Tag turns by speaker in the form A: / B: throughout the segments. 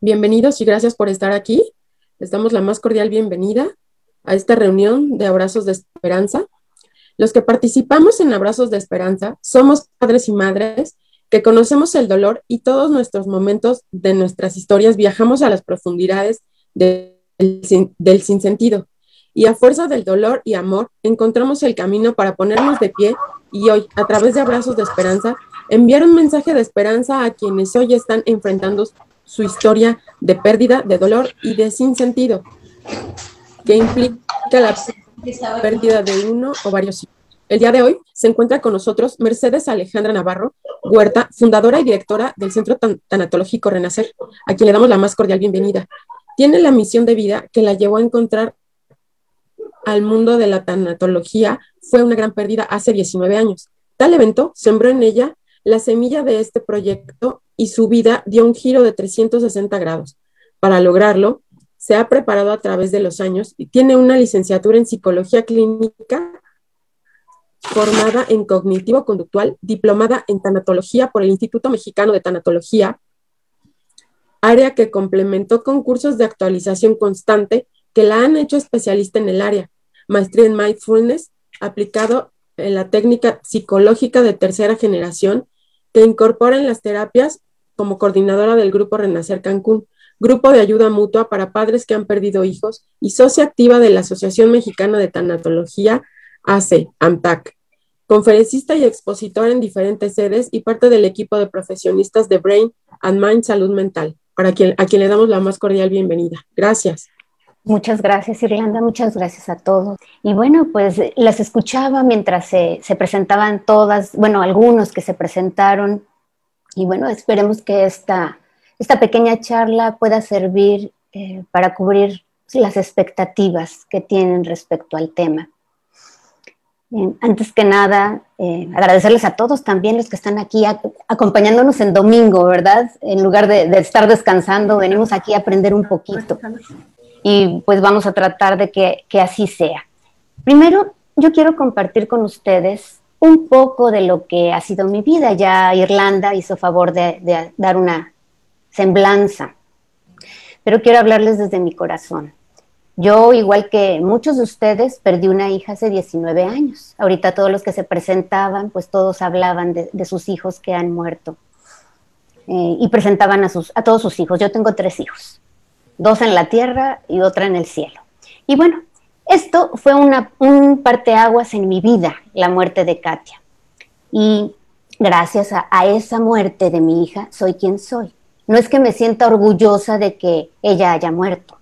A: Bienvenidos y gracias por estar aquí. Les damos la más cordial bienvenida a esta reunión de Abrazos de Esperanza. Los que participamos en Abrazos de Esperanza somos padres y madres que conocemos el dolor y todos nuestros momentos de nuestras historias viajamos a las profundidades del, del sinsentido. Y a fuerza del dolor y amor encontramos el camino para ponernos de pie y hoy, a través de Abrazos de Esperanza, enviar un mensaje de esperanza a quienes hoy están enfrentando su historia de pérdida, de dolor y de sinsentido, que implica la pérdida de uno o varios hijos. El día de hoy se encuentra con nosotros Mercedes Alejandra Navarro Huerta, fundadora y directora del Centro Tanatológico Renacer, a quien le damos la más cordial bienvenida. Tiene la misión de vida que la llevó a encontrar al mundo de la tanatología. Fue una gran pérdida hace 19 años. Tal evento sembró en ella la semilla de este proyecto y su vida dio un giro de 360 grados. Para lograrlo, se ha preparado a través de los años y tiene una licenciatura en psicología clínica formada en cognitivo-conductual, diplomada en tanatología por el Instituto Mexicano de Tanatología, área que complementó con cursos de actualización constante que la han hecho especialista en el área, maestría en mindfulness aplicado en la técnica psicológica de tercera generación que incorpora en las terapias como coordinadora del Grupo Renacer Cancún, grupo de ayuda mutua para padres que han perdido hijos y socia activa de la Asociación Mexicana de Tanatología, ACE, AMTAC. Conferencista y expositor en diferentes sedes y parte del equipo de profesionistas de Brain and Mind Salud Mental, para quien, a quien le damos la más cordial bienvenida. Gracias.
B: Muchas gracias, Irlanda. Muchas gracias a todos. Y bueno, pues las escuchaba mientras se presentaban todas, bueno, algunos que se presentaron y bueno, esperemos que esta, esta pequeña charla pueda servir eh, para cubrir las expectativas que tienen respecto al tema. antes que nada, eh, agradecerles a todos también los que están aquí acompañándonos en domingo, ¿verdad? En lugar de, estar descansando, venimos aquí a aprender un poquito. Y pues vamos a tratar de que, que así sea. Primero, yo quiero compartir con ustedes un poco de lo que ha sido mi vida. Ya Irlanda hizo favor de, dar una semblanza, pero quiero hablarles desde mi corazón. Yo, igual que muchos de ustedes, perdí una hija hace 19 años. Ahorita todos los que se presentaban, pues todos hablaban de, sus hijos que han muerto eh, y presentaban a, sus, a todos sus hijos. Yo tengo tres hijos, dos en la tierra y otra en el cielo. Y bueno, esto fue una, un parteaguas en mi vida, la muerte de Katia. Y gracias a, esa muerte de mi hija, soy quien soy. No es que me sienta orgullosa de que ella haya muerto.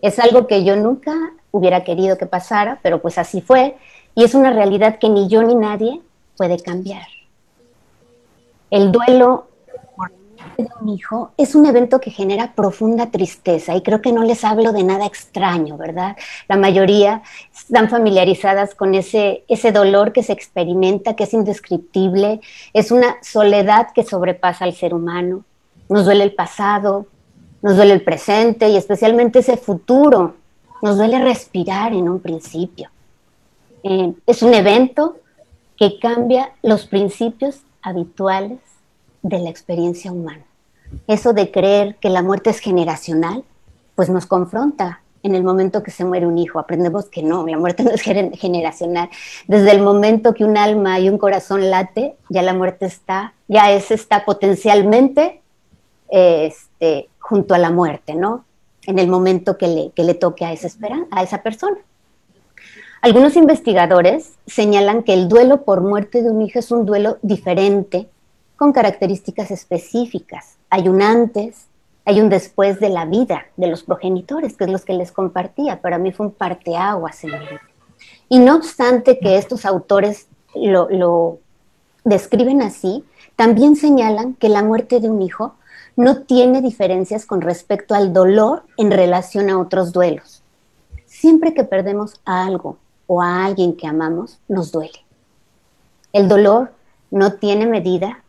B: Es algo que yo nunca hubiera querido que pasara, pero pues así fue. Y es una realidad que ni yo ni nadie puede cambiar. El duelo de un hijo es un evento que genera profunda tristeza y creo que no les hablo de nada extraño, ¿verdad? La mayoría están familiarizadas con ese, ese dolor que se experimenta, que es indescriptible, es una soledad que sobrepasa al ser humano. Nos duele el pasado, nos duele el presente y especialmente ese futuro. Nos duele respirar en un principio. Eh, es un evento que cambia los principios habituales de la experiencia humana. Eso de creer que la muerte es generacional, pues nos confronta en el momento que se muere un hijo. Aprendemos que no, la muerte no es generacional. Desde el momento que un alma y un corazón late, ya la muerte está, ya es está potencialmente este, junto a la muerte, ¿no? En el momento que le, que le toque a esa, a esa persona. Algunos investigadores señalan que el duelo por muerte de un hijo es un duelo diferente con características específicas. Hay un antes, hay un después de la vida de los progenitores, que es los que les compartía. Para mí fue un parteaguas en mi vida. Y no obstante que estos autores lo, lo describen así, también señalan que la muerte de un hijo no tiene diferencias con respecto al dolor en relación a otros duelos. Siempre que perdemos a algo o a alguien que amamos, nos duele. El dolor no tiene medida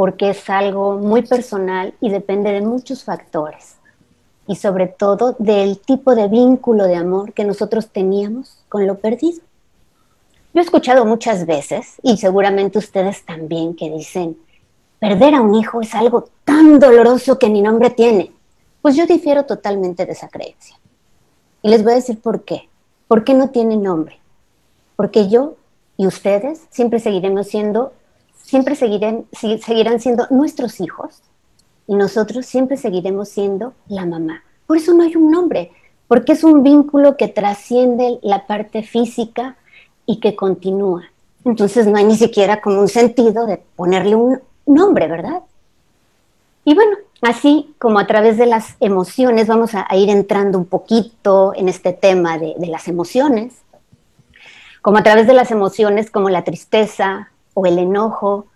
B: porque es algo muy personal y depende de muchos factores y sobre todo del tipo de vínculo de amor que nosotros teníamos con lo perdido. Yo he escuchado muchas veces, y seguramente ustedes también, que dicen, perder a un hijo es algo tan doloroso que ni nombre tiene. Pues yo difiero totalmente de esa creencia. Y les voy a decir por qué. ¿Por qué no tiene nombre? Porque yo y ustedes siempre seguiremos siendo, siempre seguirán, seguirán siendo nuestros hijos y nosotros siempre seguiremos siendo la mamá. Por eso no hay un nombre, porque es un vínculo que trasciende la parte física y que continúa. Entonces no hay ni siquiera como un sentido de ponerle un nombre, ¿verdad? Y bueno, así como a través de las emociones, vamos a, ir entrando un poquito en este tema de, de las emociones, como a través de las emociones como la tristeza o el enojo,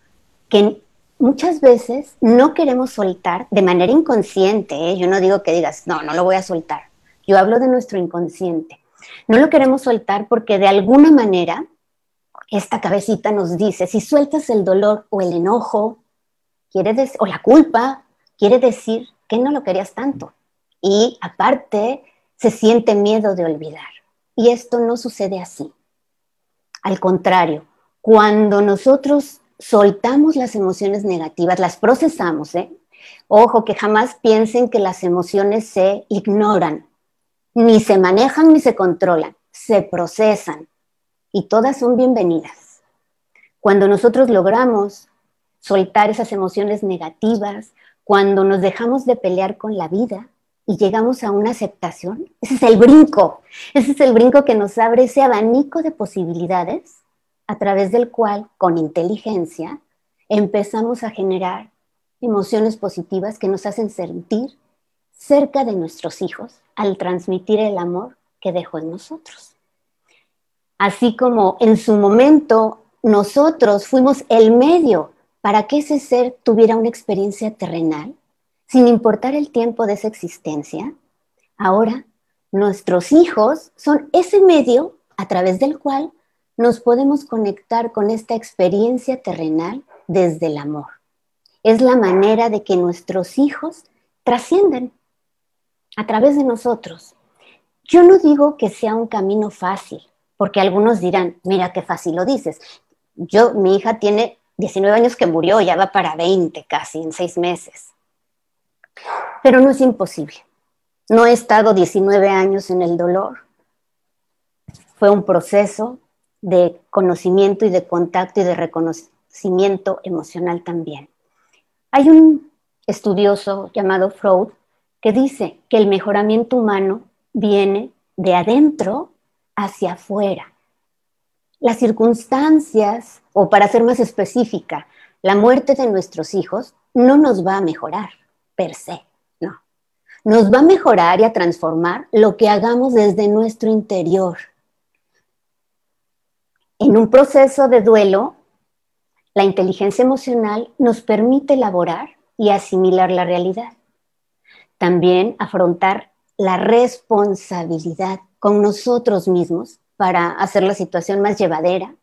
B: que muchas veces no queremos soltar de manera inconsciente. ¿eh? Yo no digo que digas, no, no lo voy a soltar. Yo hablo de nuestro inconsciente. No lo queremos soltar porque de alguna manera esta cabecita nos dice, si sueltas el dolor o el enojo, quiere o la culpa, quiere decir que no lo querías tanto. Y aparte, se siente miedo de olvidar. Y esto no sucede así. Al contrario, cuando nosotros soltamos las emociones negativas, las procesamos, ¿eh? Ojo, que jamás piensen que las emociones se ignoran, ni se manejan ni se controlan, se procesan y todas son bienvenidas. Cuando nosotros logramos soltar esas emociones negativas, cuando nos dejamos de pelear con la vida y llegamos a una aceptación, ese es el brinco, ese es el brinco que nos abre ese abanico de posibilidades a través del cual, con inteligencia, empezamos a generar emociones positivas que nos hacen sentir cerca de nuestros hijos al transmitir el amor que dejó en nosotros. Así como en su momento nosotros fuimos el medio para que ese ser tuviera una experiencia terrenal, sin importar el tiempo de esa existencia, ahora nuestros hijos son ese medio a través del cual nos podemos conectar con esta experiencia terrenal desde el amor. Es la manera de que nuestros hijos trascienden a través de nosotros. Yo no digo que sea un camino fácil, porque algunos dirán, mira qué fácil lo dices. Yo, mi hija tiene 19 años que murió, ya va para 20 casi, en seis meses. Pero no es imposible. No he estado 19 años en el dolor. Fue un proceso de conocimiento y de contacto y de reconocimiento emocional también. Hay un estudioso llamado Freud que dice que el mejoramiento humano viene de adentro hacia afuera. Las circunstancias, o para ser más específica, la muerte de nuestros hijos no nos va a mejorar per se, no. Nos va a mejorar y a transformar lo que hagamos desde nuestro interior en un proceso de duelo, la inteligencia emocional nos permite elaborar y asimilar la realidad. También afrontar la responsabilidad con nosotros mismos para hacer la situación más llevadera.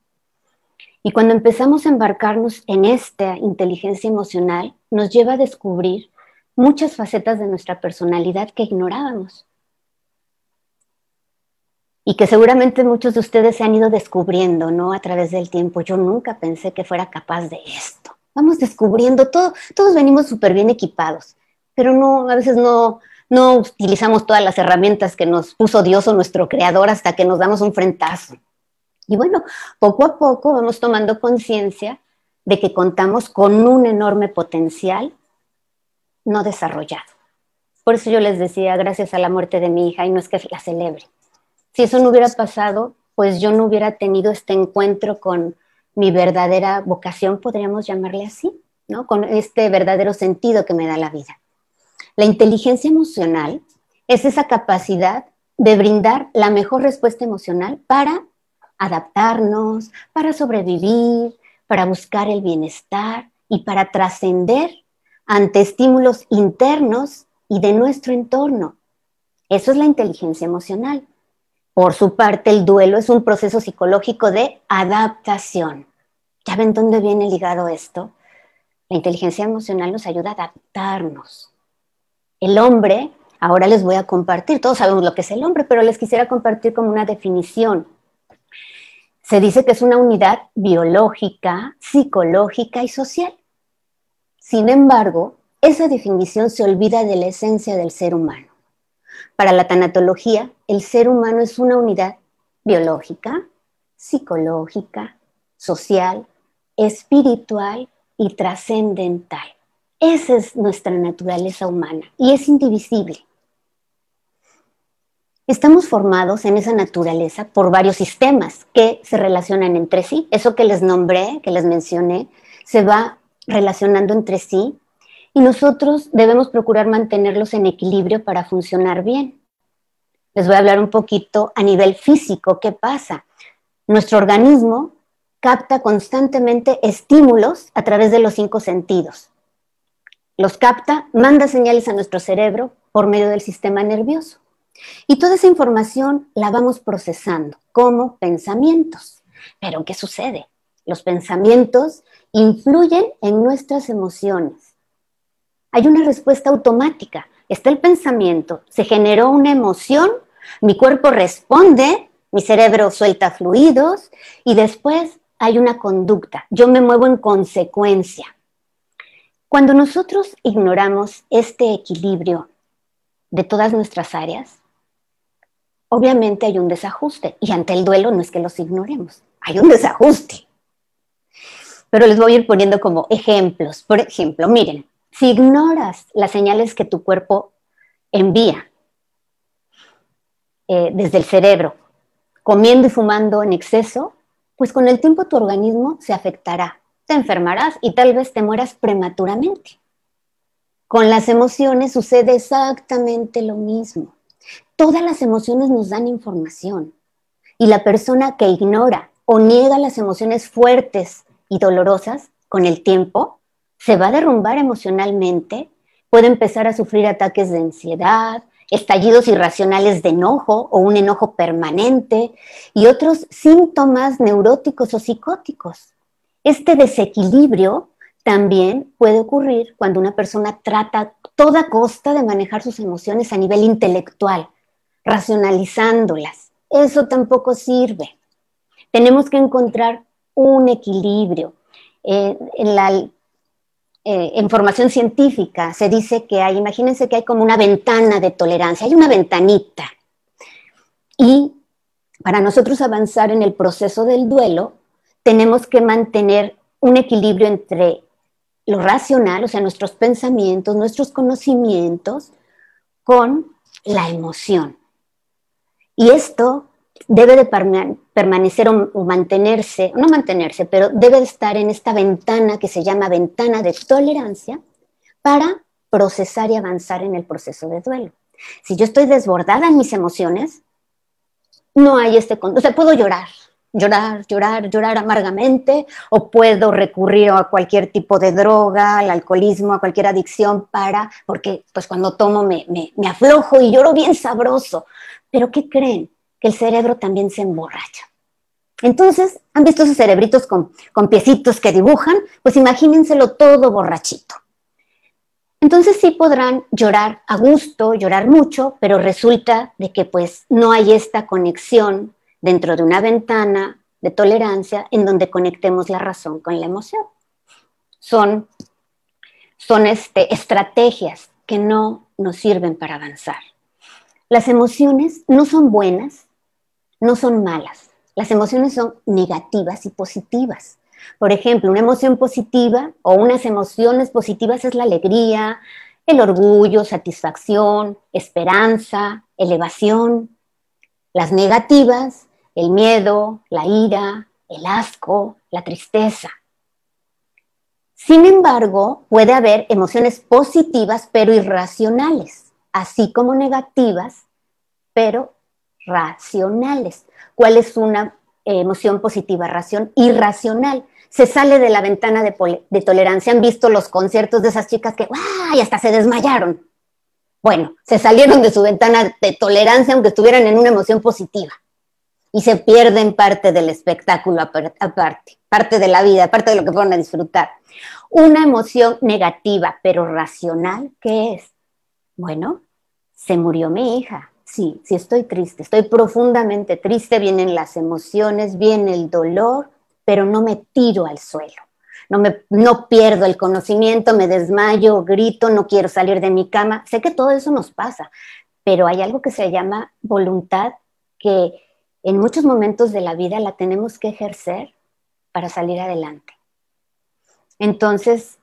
B: Y cuando empezamos a embarcarnos en esta inteligencia emocional, nos lleva a descubrir muchas facetas de nuestra personalidad que ignorábamos y que seguramente muchos de ustedes se han ido descubriendo, ¿no? A través del tiempo. Yo nunca pensé que fuera capaz de esto. Vamos descubriendo, todo, todos venimos súper bien equipados, pero no, a veces no, no utilizamos todas las herramientas que nos puso Dios o nuestro creador hasta que nos damos un frentazo. Y bueno, poco a poco vamos tomando conciencia de que contamos con un enorme potencial no desarrollado. Por eso yo les decía, gracias a la muerte de mi hija, y no es que la celebre, si eso no hubiera pasado, pues yo no hubiera tenido este encuentro con mi verdadera vocación, podríamos llamarle así, ¿no? Con este verdadero sentido que me da la vida. La inteligencia emocional es esa capacidad de brindar la mejor respuesta emocional para adaptarnos, para sobrevivir, para buscar el bienestar y para trascender ante estímulos internos y de nuestro entorno. Eso es la inteligencia emocional. Por su parte, el duelo es un proceso psicológico de adaptación. ¿Ya ven dónde viene ligado esto? La inteligencia emocional nos ayuda a adaptarnos. El hombre, ahora les voy a compartir, todos sabemos lo que es el hombre, pero les quisiera compartir como una definición. Se dice que es una unidad biológica, psicológica y social. Sin embargo, esa definición se olvida de la esencia del ser humano. Para la tanatología, el ser humano es una unidad biológica, psicológica, social, espiritual y trascendental. Esa es nuestra naturaleza humana y es indivisible. Estamos formados en esa naturaleza por varios sistemas que se relacionan entre sí. Eso que les nombré, que les mencioné, se va relacionando entre sí y nosotros debemos procurar mantenerlos en equilibrio para funcionar bien. Les voy a hablar un poquito a nivel físico, ¿qué pasa? Nuestro organismo capta constantemente estímulos a través de los cinco sentidos. Los capta, manda señales a nuestro cerebro por medio del sistema nervioso. Y toda esa información la vamos procesando como pensamientos. Pero ¿qué sucede? Los pensamientos influyen en nuestras emociones. Hay una respuesta automática. Está el pensamiento, se generó una emoción, mi cuerpo responde, mi cerebro suelta fluidos y después hay una conducta. Yo me muevo en consecuencia. Cuando nosotros ignoramos este equilibrio de todas nuestras áreas, obviamente hay un desajuste. Y ante el duelo no es que los ignoremos, hay un desajuste. Pero les voy a ir poniendo como ejemplos. Por ejemplo, miren, si ignoras las señales que tu cuerpo envía eh, desde el cerebro, comiendo y fumando en exceso, pues con el tiempo tu organismo se afectará, te enfermarás y tal vez te mueras prematuramente. Con las emociones sucede exactamente lo mismo. Todas las emociones nos dan información y la persona que ignora o niega las emociones fuertes y dolorosas con el tiempo se va a derrumbar emocionalmente, puede empezar a sufrir ataques de ansiedad, estallidos irracionales de enojo o un enojo permanente y otros síntomas neuróticos o psicóticos. Este desequilibrio también puede ocurrir cuando una persona trata a toda costa de manejar sus emociones a nivel intelectual, racionalizándolas. Eso tampoco sirve. Tenemos que encontrar un equilibrio. Eh, en la eh, información científica se dice que hay, imagínense que hay como una ventana de tolerancia, hay una ventanita. Y para nosotros avanzar en el proceso del duelo, tenemos que mantener un equilibrio entre lo racional, o sea, nuestros pensamientos, nuestros conocimientos, con la emoción. Y esto debe de permanecer o, mantenerse, no mantenerse, pero debe de estar en esta ventana que se llama ventana de tolerancia para procesar y avanzar en el proceso de duelo. Si yo estoy desbordada en mis emociones, no hay este, o sea, puedo llorar, llorar, llorar, llorar amargamente, o puedo recurrir a cualquier tipo de droga, al alcoholismo, a cualquier adicción para, porque pues cuando tomo me, me, aflojo y lloro bien sabroso. Pero ¿qué creen? Que el cerebro también se emborracha. Entonces, ¿han visto esos cerebritos con, con piecitos que dibujan? Pues imagínenselo todo borrachito. Entonces sí podrán llorar a gusto, llorar mucho, pero resulta de que pues no hay esta conexión dentro de una ventana de tolerancia en donde conectemos la razón con la emoción. Son, son este, estrategias que no nos sirven para avanzar. Las emociones no son buenas, no son malas. Las emociones son negativas y positivas. Por ejemplo, una emoción positiva o unas emociones positivas es la alegría, el orgullo, satisfacción, esperanza, elevación. Las negativas el miedo, la ira, el asco, la tristeza. Sin embargo, puede haber emociones positivas pero irracionales, así como negativas pero racionales. ¿Cuál es una emoción positiva ración irracional? Se sale de la ventana de, de, tolerancia. Han visto los conciertos de esas chicas que ¡ay! hasta se desmayaron. Bueno, se salieron de su ventana de tolerancia aunque estuvieran en una emoción positiva y se pierden parte del espectáculo aparte, parte de la vida, parte de lo que fueron a disfrutar. Una emoción negativa, pero racional, ¿qué es? Bueno, se murió mi hija. Sí, sí estoy triste, estoy profundamente triste, vienen las emociones, viene el dolor, pero no me tiro al suelo. no, me, no pierdo el conocimiento, me desmayo, grito, no quiero salir de mi cama. Sé que todo eso nos pasa, pero hay algo que se llama voluntad que en muchos momentos de la vida la tenemos que ejercer para salir adelante. Entonces,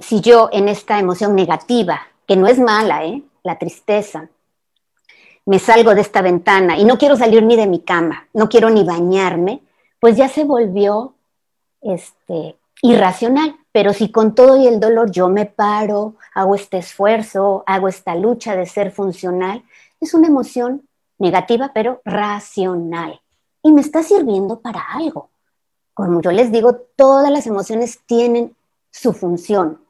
B: si yo en esta emoción negativa, que no es mala, ¿eh? la tristeza, me salgo de esta ventana y no quiero salir ni de mi cama, no quiero ni bañarme, pues ya se volvió este, irracional. Pero si con todo y el dolor yo me paro, hago este esfuerzo, hago esta lucha de ser funcional, es una emoción negativa pero racional y me está sirviendo para algo. Como yo les digo, todas las emociones tienen su función.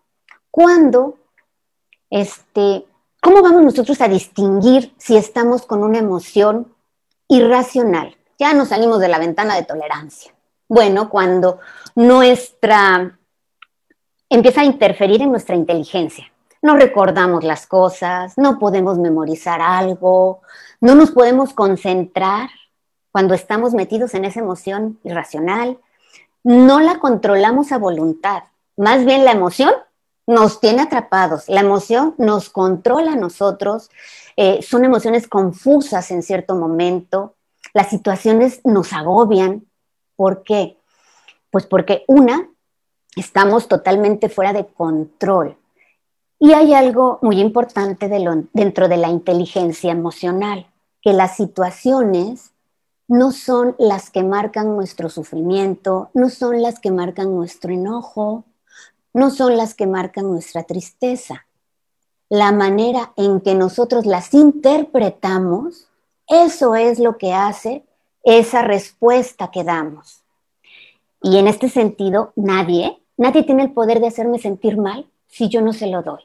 B: Cuando, este, ¿cómo vamos nosotros a distinguir si estamos con una emoción irracional? Ya nos salimos de la ventana de tolerancia. Bueno, cuando nuestra empieza a interferir en nuestra inteligencia. No recordamos las cosas, no podemos memorizar algo, no nos podemos concentrar cuando estamos metidos en esa emoción irracional, no la controlamos a voluntad. Más bien la emoción nos tiene atrapados, la emoción nos controla a nosotros, eh, son emociones confusas en cierto momento, las situaciones nos agobian. ¿Por qué? Pues porque una, estamos totalmente fuera de control. Y hay algo muy importante dentro de la inteligencia emocional, que las situaciones no son las que marcan nuestro sufrimiento, no son las que marcan nuestro enojo, no son las que marcan nuestra tristeza. La manera en que nosotros las interpretamos, eso es lo que hace esa respuesta que damos. Y en este sentido, nadie, nadie tiene el poder de hacerme sentir mal si yo no se lo doy.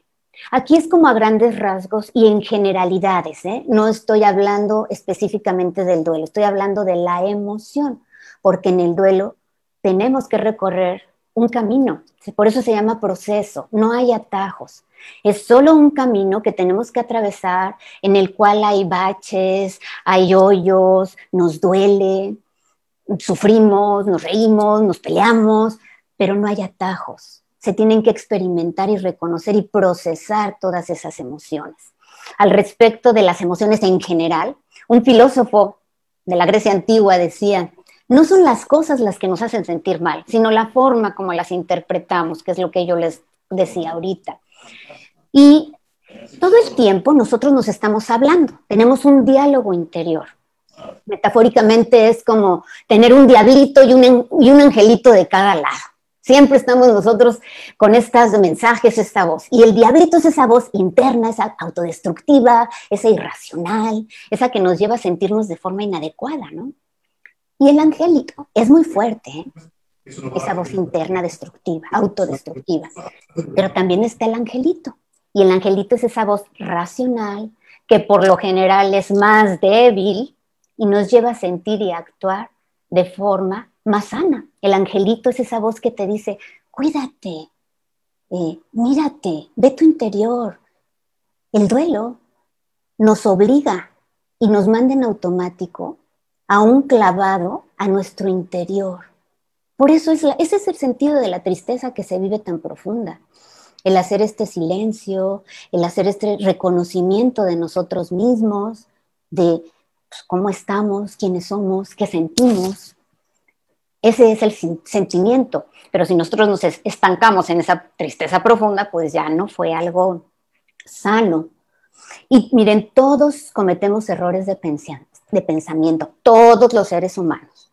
B: Aquí es como a grandes rasgos y en generalidades, ¿eh? no estoy hablando específicamente del duelo, estoy hablando de la emoción, porque en el duelo tenemos que recorrer un camino, por eso se llama proceso, no hay atajos. Es solo un camino que tenemos que atravesar en el cual hay baches, hay hoyos, nos duele, sufrimos, nos reímos, nos peleamos, pero no hay atajos se tienen que experimentar y reconocer y procesar todas esas emociones. Al respecto de las emociones en general, un filósofo de la Grecia antigua decía, no son las cosas las que nos hacen sentir mal, sino la forma como las interpretamos, que es lo que yo les decía ahorita. Y todo el tiempo nosotros nos estamos hablando, tenemos un diálogo interior. Metafóricamente es como tener un diablito y un, angelito de cada lado. Siempre estamos nosotros con estos mensajes, esta voz. Y el diablito es esa voz interna, esa autodestructiva, esa irracional, esa que nos lleva a sentirnos de forma inadecuada, ¿no? Y el angelito es muy fuerte, ¿eh? esa voz interna destructiva, autodestructiva. Pero también está el angelito. Y el angelito es esa voz racional, que por lo general es más débil y nos lleva a sentir y actuar de forma más sana. El angelito es esa voz que te dice, cuídate, eh, mírate, ve tu interior. El duelo nos obliga y nos manda en automático a un clavado a nuestro interior. Por eso es ese es el sentido de la tristeza que se vive tan profunda. El hacer este silencio, el hacer este reconocimiento de nosotros mismos, de pues, cómo estamos, quiénes somos, qué sentimos. Ese es el sentimiento, pero si nosotros nos estancamos en esa tristeza profunda, pues ya no fue algo sano. Y miren, todos cometemos errores de, de pensamiento, todos los seres humanos,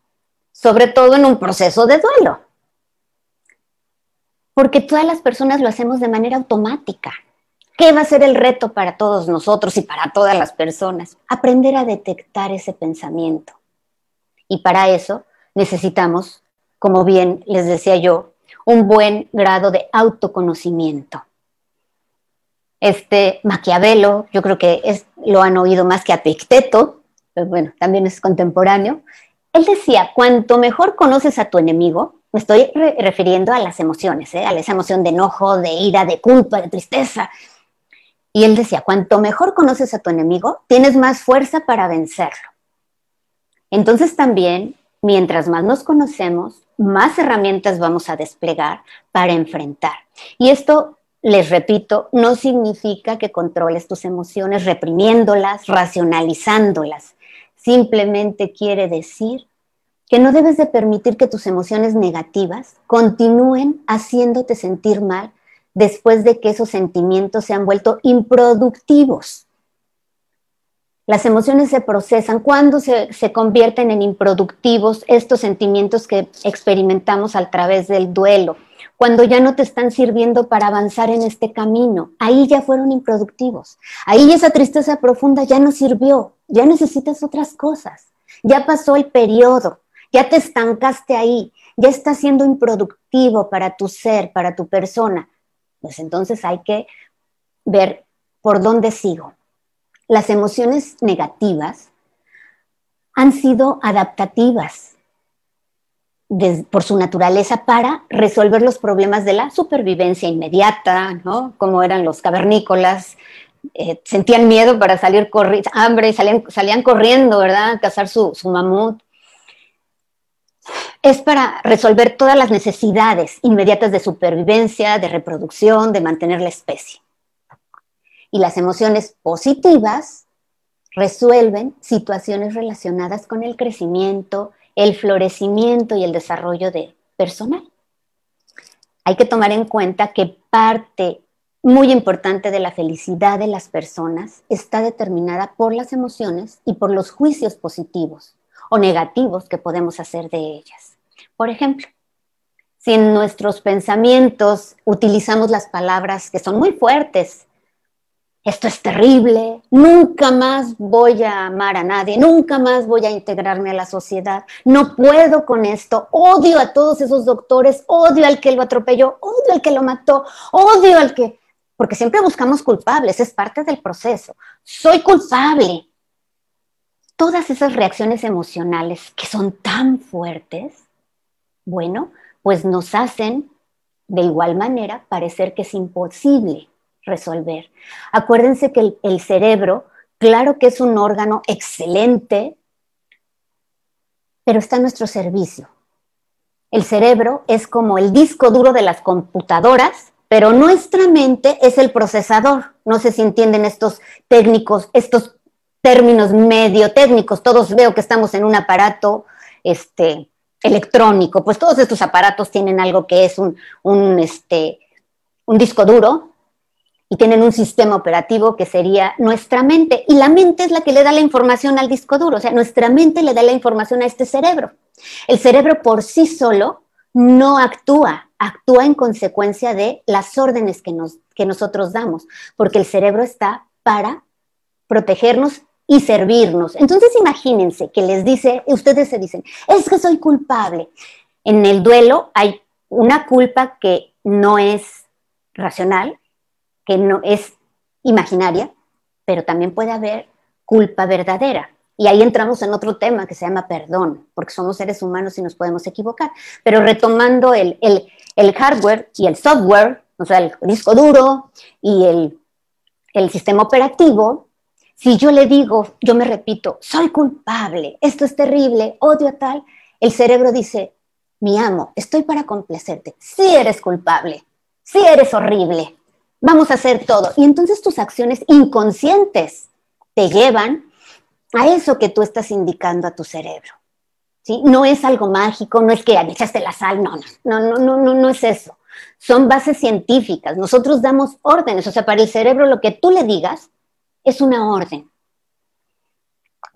B: sobre todo en un proceso de duelo, porque todas las personas lo hacemos de manera automática. ¿Qué va a ser el reto para todos nosotros y para todas las personas? Aprender a detectar ese pensamiento. Y para eso necesitamos, como bien les decía yo, un buen grado de autoconocimiento. Este Maquiavelo, yo creo que es, lo han oído más que a Picteto, pero bueno, también es contemporáneo. Él decía, cuanto mejor conoces a tu enemigo, me estoy refiriendo a las emociones, ¿eh? a esa emoción de enojo, de ira, de culpa, de tristeza. Y él decía, cuanto mejor conoces a tu enemigo, tienes más fuerza para vencerlo. Entonces también Mientras más nos conocemos, más herramientas vamos a desplegar para enfrentar. Y esto, les repito, no significa que controles tus emociones reprimiéndolas, racionalizándolas. Simplemente quiere decir que no debes de permitir que tus emociones negativas continúen haciéndote sentir mal después de que esos sentimientos se han vuelto improductivos. Las emociones se procesan cuando se, convierten en improductivos estos sentimientos que experimentamos a través del duelo, cuando ya no te están sirviendo para avanzar en este camino. Ahí ya fueron improductivos. Ahí esa tristeza profunda ya no sirvió, ya necesitas otras cosas. Ya pasó el periodo, ya te estancaste ahí, ya está siendo improductivo para tu ser, para tu persona pues entonces hay que ver por dónde sigo. Las emociones negativas han sido adaptativas por su naturaleza para resolver los problemas de la supervivencia inmediata, ¿no? Como eran los cavernícolas, eh, sentían miedo para salir hambre, salían, salían corriendo, ¿verdad? Cazar su, su mamut es para resolver todas las necesidades inmediatas de supervivencia, de reproducción, de mantener la especie. Y las emociones positivas resuelven situaciones relacionadas con el crecimiento, el florecimiento y el desarrollo de personal. Hay que tomar en cuenta que parte muy importante de la felicidad de las personas está determinada por las emociones y por los juicios positivos o negativos que podemos hacer de ellas. Por ejemplo, si en nuestros pensamientos utilizamos las palabras que son muy fuertes, esto es terrible, nunca más voy a amar a nadie, nunca más voy a integrarme a la sociedad, no puedo con esto, odio a todos esos doctores, odio al que lo atropelló, odio al que lo mató, odio al que... Porque siempre buscamos culpables, es parte del proceso. Soy culpable, todas esas reacciones emocionales que son tan fuertes, bueno, pues nos hacen de igual manera parecer que es imposible resolver. Acuérdense que el, cerebro, claro que es un órgano excelente, pero está a nuestro servicio. El cerebro es como el disco duro de las computadoras, pero nuestra mente es el procesador. No sé si entienden estos técnicos, estos términos medio técnicos, todos veo que estamos en un aparato este, electrónico, pues todos estos aparatos tienen algo que es un, este, un disco duro y tienen un sistema operativo que sería nuestra mente. Y la mente es la que le da la información al disco duro, o sea, nuestra mente le da la información a este cerebro. El cerebro por sí solo no actúa, actúa en consecuencia de las órdenes que, nos, que nosotros damos, porque el cerebro está para protegernos y servirnos. Entonces imagínense que les dice, ustedes se dicen, es que soy culpable. En el duelo hay una culpa que no es racional, que no es imaginaria, pero también puede haber culpa verdadera. Y ahí entramos en otro tema que se llama perdón, porque somos seres humanos y nos podemos equivocar. Pero retomando el, el, hardware y el software, o sea, el disco duro y el, el sistema operativo, si yo le digo, yo me repito, soy culpable, esto es terrible, odio a tal, el cerebro dice, mi amo, estoy para complacerte, si eres culpable, si eres horrible, vamos a hacer todo. Y entonces tus acciones inconscientes te llevan a eso que tú estás indicando a tu cerebro. ¿sí? No es algo mágico, no es que echaste la sal, no, no, no, no, no, no es eso. Son bases científicas. Nosotros damos órdenes, o sea, para el cerebro lo que tú le digas es una orden.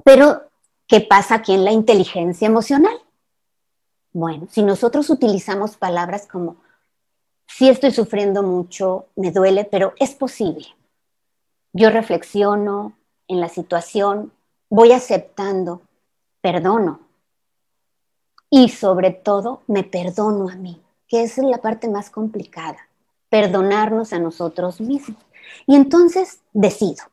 B: Pero, ¿qué pasa aquí en la inteligencia emocional? Bueno, si nosotros utilizamos palabras como, sí estoy sufriendo mucho, me duele, pero es posible. Yo reflexiono en la situación, voy aceptando, perdono. Y sobre todo, me perdono a mí, que es la parte más complicada, perdonarnos a nosotros mismos. Y entonces decido,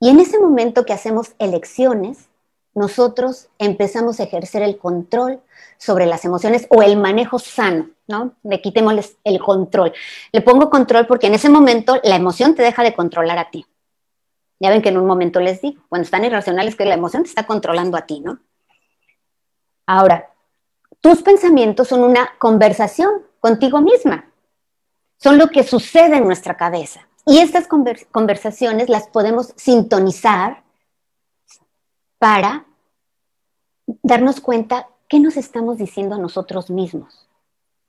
B: y en ese momento que hacemos elecciones, nosotros empezamos a ejercer el control sobre las emociones o el manejo sano, ¿no? Le quitémosles el control. Le pongo control porque en ese momento la emoción te deja de controlar a ti. Ya ven que en un momento les digo, cuando están irracionales, que la emoción te está controlando a ti, ¿no? Ahora, tus pensamientos son una conversación contigo misma. Son lo que sucede en nuestra cabeza. Y estas conversaciones las podemos sintonizar para darnos cuenta qué nos estamos diciendo a nosotros mismos.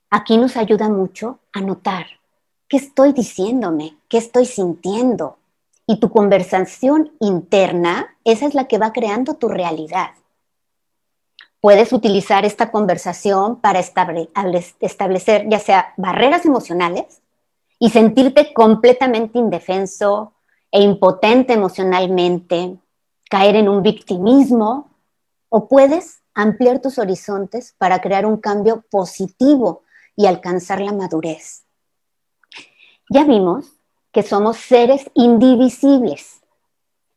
B: Aquí nos ayuda mucho a notar qué estoy diciéndome, qué estoy sintiendo. Y tu conversación interna, esa es la que va creando tu realidad. Puedes utilizar esta conversación para establecer ya sea barreras emocionales y sentirte completamente indefenso e impotente emocionalmente, caer en un victimismo, o puedes ampliar tus horizontes para crear un cambio positivo y alcanzar la madurez. Ya vimos que somos seres indivisibles.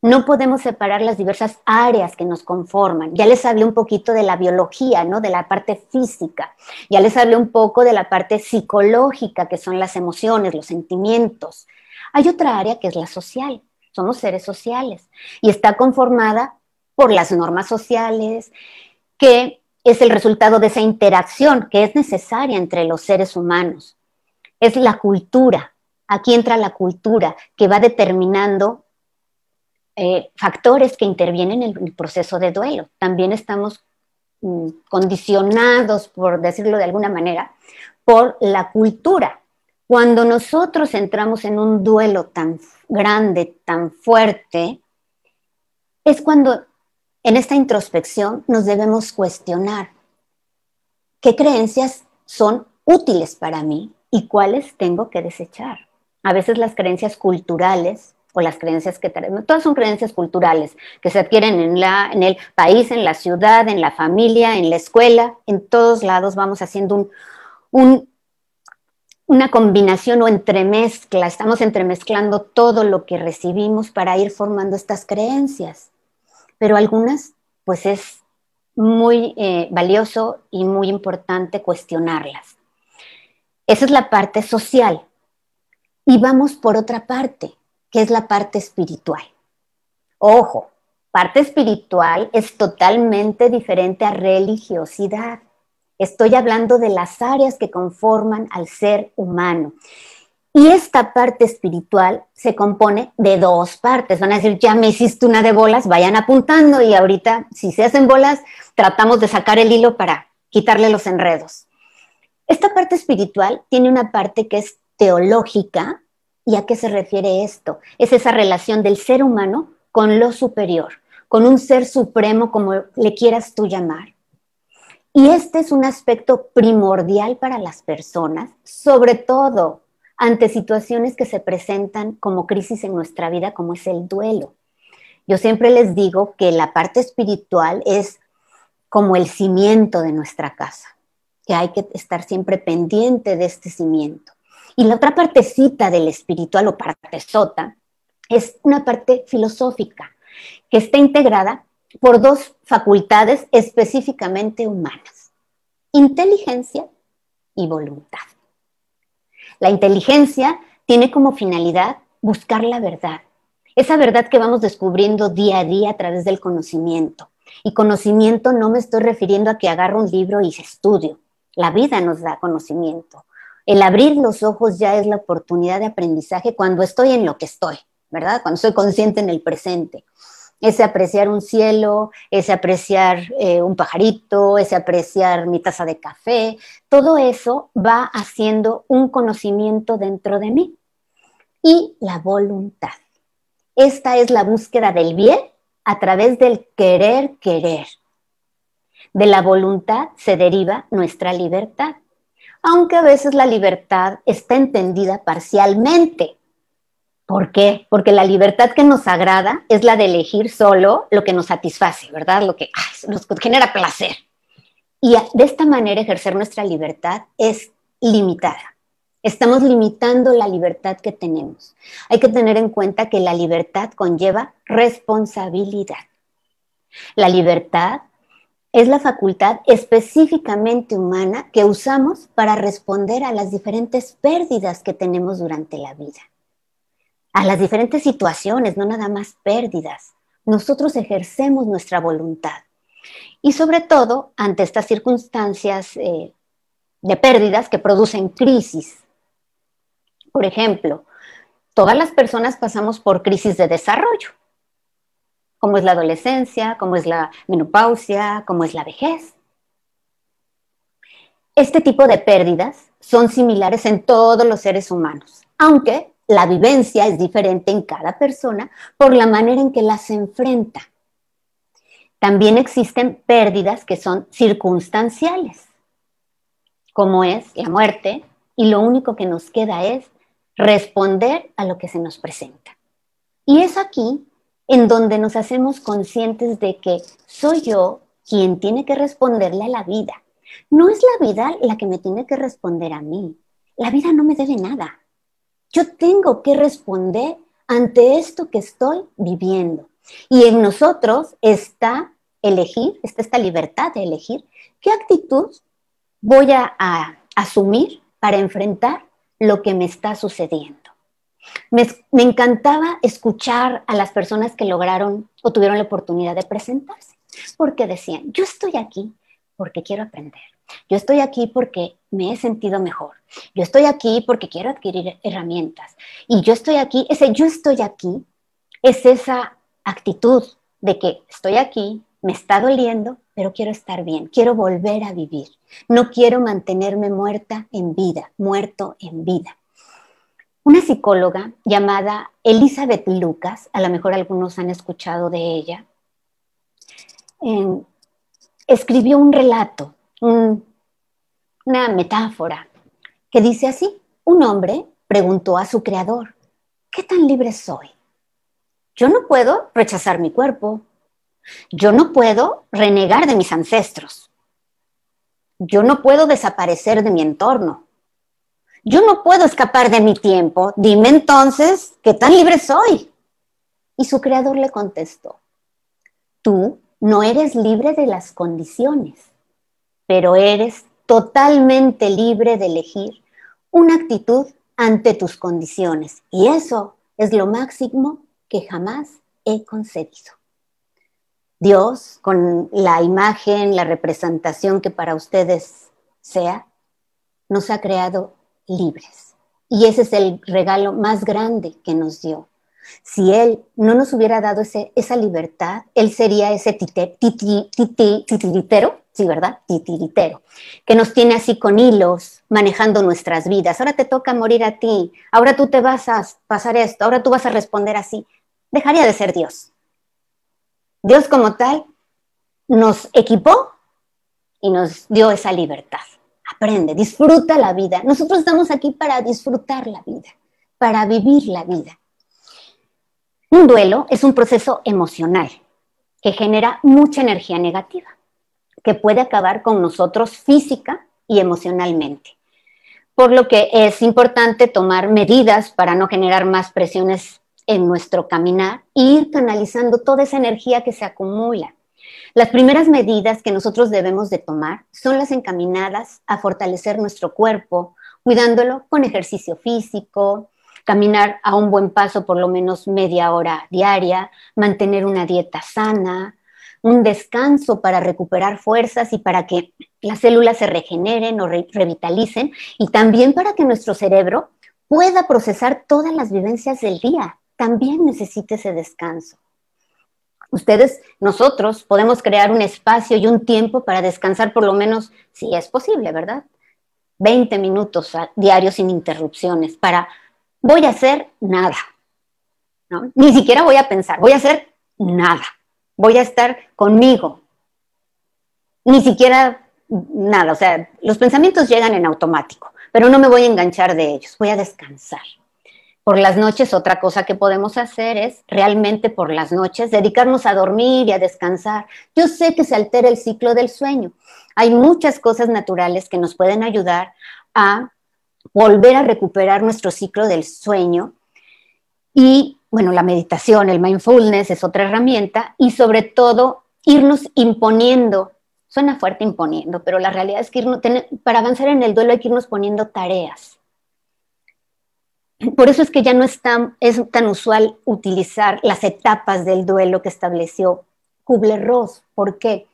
B: No podemos separar las diversas áreas que nos conforman. Ya les hablé un poquito de la biología, ¿no? De la parte física. Ya les hablé un poco de la parte psicológica, que son las emociones, los sentimientos. Hay otra área que es la social. Somos seres sociales y está conformada por las normas sociales, que es el resultado de esa interacción que es necesaria entre los seres humanos. Es la cultura, aquí entra la cultura que va determinando eh, factores que intervienen en el proceso de duelo. También estamos mm, condicionados, por decirlo de alguna manera, por la cultura. Cuando nosotros entramos en un duelo tan grande, tan fuerte, es cuando en esta introspección nos debemos cuestionar qué creencias son útiles para mí y cuáles tengo que desechar. A veces las creencias culturales o las creencias que tenemos, todas son creencias culturales que se adquieren en, la, en el país, en la ciudad, en la familia, en la escuela, en todos lados vamos haciendo un, una combinación o entremezcla, estamos entremezclando todo lo que recibimos para ir formando estas creencias pero algunas, pues es muy eh, valioso y muy importante cuestionarlas. Esa es la parte social. Y vamos por otra parte, que es la parte espiritual. Ojo, parte espiritual es totalmente diferente a religiosidad. Estoy hablando de las áreas que conforman al ser humano. Y esta parte espiritual se compone de dos partes. Van a decir, ya me hiciste una de bolas, vayan apuntando y ahorita, si se hacen bolas, tratamos de sacar el hilo para quitarle los enredos. Esta parte espiritual tiene una parte que es teológica. ¿Y a qué se refiere esto? Es esa relación del ser humano con lo superior, con un ser supremo, como le quieras tú llamar. Y este es un aspecto primordial para las personas, sobre todo ante situaciones que se presentan como crisis en nuestra vida, como es el duelo. Yo siempre les digo que la parte espiritual es como el cimiento de nuestra casa, que hay que estar siempre pendiente de este cimiento. Y la otra partecita del espiritual o parte sota es una parte filosófica, que está integrada por dos facultades específicamente humanas, inteligencia y voluntad. La inteligencia tiene como finalidad buscar la verdad, esa verdad que vamos descubriendo día a día a través del conocimiento. Y conocimiento no me estoy refiriendo a que agarro un libro y estudio. La vida nos da conocimiento. El abrir los ojos ya es la oportunidad de aprendizaje cuando estoy en lo que estoy, ¿verdad? Cuando soy consciente en el presente ese apreciar un cielo, ese apreciar eh, un pajarito, ese apreciar mi taza de café, todo eso va haciendo un conocimiento dentro de mí. Y la voluntad. Esta es la búsqueda del bien a través del querer querer. De la voluntad se deriva nuestra libertad, aunque a veces la libertad está entendida parcialmente ¿Por qué? Porque la libertad que nos agrada es la de elegir solo lo que nos satisface, ¿verdad? Lo que nos genera placer. Y de esta manera ejercer nuestra libertad es limitada. Estamos limitando la libertad que tenemos. Hay que tener en cuenta que la libertad conlleva responsabilidad. La libertad es la facultad específicamente humana que usamos para responder a las diferentes pérdidas que tenemos durante la vida a las diferentes situaciones, no nada más pérdidas. Nosotros ejercemos nuestra voluntad. Y sobre todo ante estas circunstancias eh, de pérdidas que producen crisis. Por ejemplo, todas las personas pasamos por crisis de desarrollo, como es la adolescencia, como es la menopausia, como es la vejez. Este tipo de pérdidas son similares en todos los seres humanos, aunque la vivencia es diferente en cada persona por la manera en que las enfrenta. También existen pérdidas que son circunstanciales, como es la muerte, y lo único que nos queda es responder a lo que se nos presenta. Y es aquí en donde nos hacemos conscientes de que soy yo quien tiene que responderle a la vida. No es la vida la que me tiene que responder a mí. La vida no me debe nada. Yo tengo que responder ante esto que estoy viviendo. Y en nosotros está elegir, está esta libertad de elegir qué actitud voy a, a asumir para enfrentar lo que me está sucediendo. Me, encantaba escuchar a las personas que lograron o tuvieron la oportunidad de presentarse, porque decían, yo estoy aquí porque quiero aprender, yo estoy aquí porque me he sentido mejor, yo estoy aquí porque quiero adquirir herramientas, y yo estoy aquí, ese yo estoy aquí es esa actitud de que estoy aquí, me está doliendo, pero quiero estar bien, quiero volver a vivir, no quiero mantenerme muerta en vida, muerto en vida. Una psicóloga llamada Elizabeth Lucas, a lo mejor algunos han escuchado de ella, escribió un relato, una metáfora, que dice así, un hombre preguntó a su creador, ¿qué tan libre soy? Yo no puedo rechazar mi cuerpo, yo no puedo renegar de mis ancestros, yo no puedo desaparecer de mi entorno, yo no puedo escapar de mi tiempo, dime entonces, ¿qué tan libre soy? Y su creador le contestó, tú no eres libre de las condiciones, pero eres totalmente libre de elegir una actitud ante tus condiciones. Y eso es lo máximo que jamás he concebido. Dios, con la imagen, la representación que para ustedes sea, nos ha creado libres. Y ese es el regalo más grande que nos dio. Si Él no nos hubiera dado ese, esa libertad, Él sería ese titiritero, sí, ¿verdad? Titiritero, que nos tiene así con hilos, manejando nuestras vidas. Ahora te toca morir a ti, ahora tú te vas a pasar esto, ahora tú vas a responder así. Dejaría de ser Dios. Dios como tal nos equipó y nos dio esa libertad aprende, disfruta la vida. Nosotros estamos aquí para disfrutar la vida, para vivir la vida. Un duelo es un proceso emocional que genera mucha energía negativa, que puede acabar con nosotros física y emocionalmente. Por lo que es importante tomar medidas para no generar más presiones en nuestro caminar e ir canalizando toda esa energía que se acumula. Las primeras medidas que nosotros debemos de tomar son las encaminadas a fortalecer nuestro cuerpo, cuidándolo con ejercicio físico, caminar a un buen paso por lo menos media hora diaria, mantener una dieta sana, un descanso para recuperar fuerzas y para que las células se regeneren o revitalicen y también para que nuestro cerebro pueda procesar todas las vivencias del día. También necesita ese descanso. Ustedes, nosotros, podemos crear un espacio y un tiempo para descansar por lo menos, si es posible, ¿verdad? 20 minutos diarios sin interrupciones para, voy a hacer nada. Ni siquiera voy a pensar, voy a hacer nada, voy a estar conmigo, ni siquiera nada, o sea, los pensamientos llegan en automático, pero no me voy a enganchar de ellos, voy a descansar. Por las noches, otra cosa que podemos hacer es realmente por las noches dedicarnos a dormir y a descansar. Yo sé que se altera el ciclo del sueño. Hay muchas cosas naturales que nos pueden ayudar a volver a recuperar nuestro ciclo del sueño. Y bueno, la meditación, el mindfulness es otra herramienta y sobre todo irnos imponiendo, suena fuerte imponiendo, pero la realidad es que para avanzar en el duelo hay que irnos poniendo tareas por eso es que ya no es tan, es tan usual utilizar las etapas del duelo que estableció Kubler-Ross. ¿Por qué?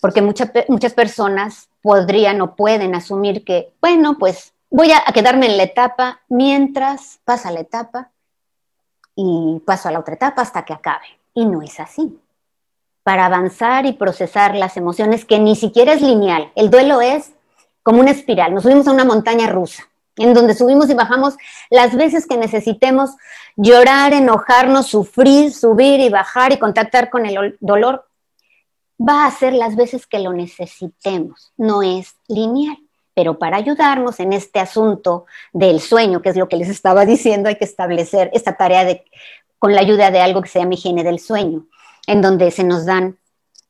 B: porque muchas personas podrían o pueden asumir que, bueno, pues voy a, quedarme en la etapa mientras pasa la etapa y paso a la otra etapa hasta que acabe. Y no es así. Para avanzar y procesar las emociones, que ni siquiera es lineal, el duelo es como una espiral. Nos subimos a una montaña rusa, en donde subimos y bajamos las veces que necesitemos llorar, enojarnos, sufrir, subir y bajar y contactar con el dolor. Va a ser las veces que lo necesitemos, no es lineal. Pero para ayudarnos en este asunto del sueño, que es lo que les estaba diciendo, hay que establecer esta tarea de, con la ayuda de algo que se llama higiene del sueño, en donde se nos dan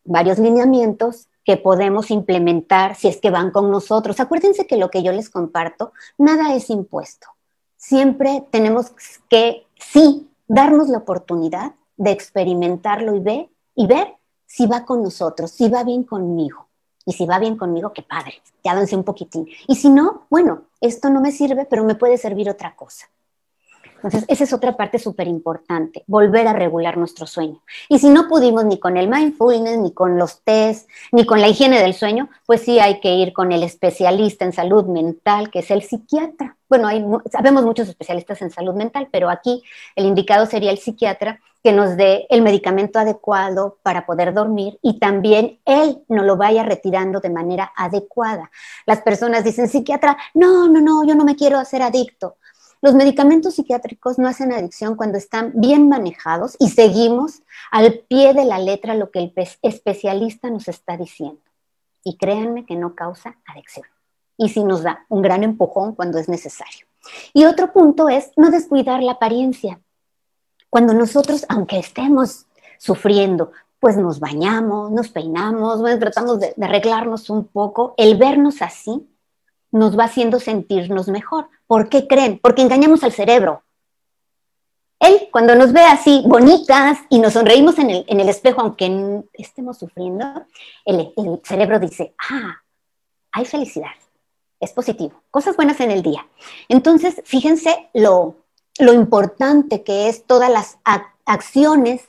B: varios lineamientos que podemos implementar si es que van con nosotros. Acuérdense que lo que yo les comparto, nada es impuesto. Siempre tenemos que, sí, darnos la oportunidad de experimentarlo y ver, y ver si va con nosotros, si va bien conmigo. Y si va bien conmigo, qué padre, ya avancé un poquitín. Y si no, bueno, esto no me sirve, pero me puede servir otra cosa. Entonces, esa es otra parte súper importante, volver a regular nuestro sueño. Y si no pudimos ni con el mindfulness, ni con los test, ni con la higiene del sueño, pues sí hay que ir con el especialista en salud mental, que es el psiquiatra. Bueno, hay, sabemos muchos especialistas en salud mental, pero aquí el indicado sería el psiquiatra que nos dé el medicamento adecuado para poder dormir y también él nos lo vaya retirando de manera adecuada. Las personas dicen, psiquiatra, no, no, no, yo no me quiero hacer adicto. Los medicamentos psiquiátricos no hacen adicción cuando están bien manejados y seguimos al pie de la letra lo que el especialista nos está diciendo. Y créanme que no causa adicción. Y sí nos da un gran empujón cuando es necesario. Y otro punto es no descuidar la apariencia. Cuando nosotros, aunque estemos sufriendo, pues nos bañamos, nos peinamos, tratamos de, arreglarnos un poco, el vernos así nos va haciendo sentirnos mejor. ¿Por qué creen? Porque engañamos al cerebro. Él, cuando nos ve así bonitas y nos sonreímos en el, espejo, aunque estemos sufriendo, el, cerebro dice, ah, hay felicidad, es positivo, cosas buenas en el día. Entonces, fíjense lo, importante que es todas las acciones,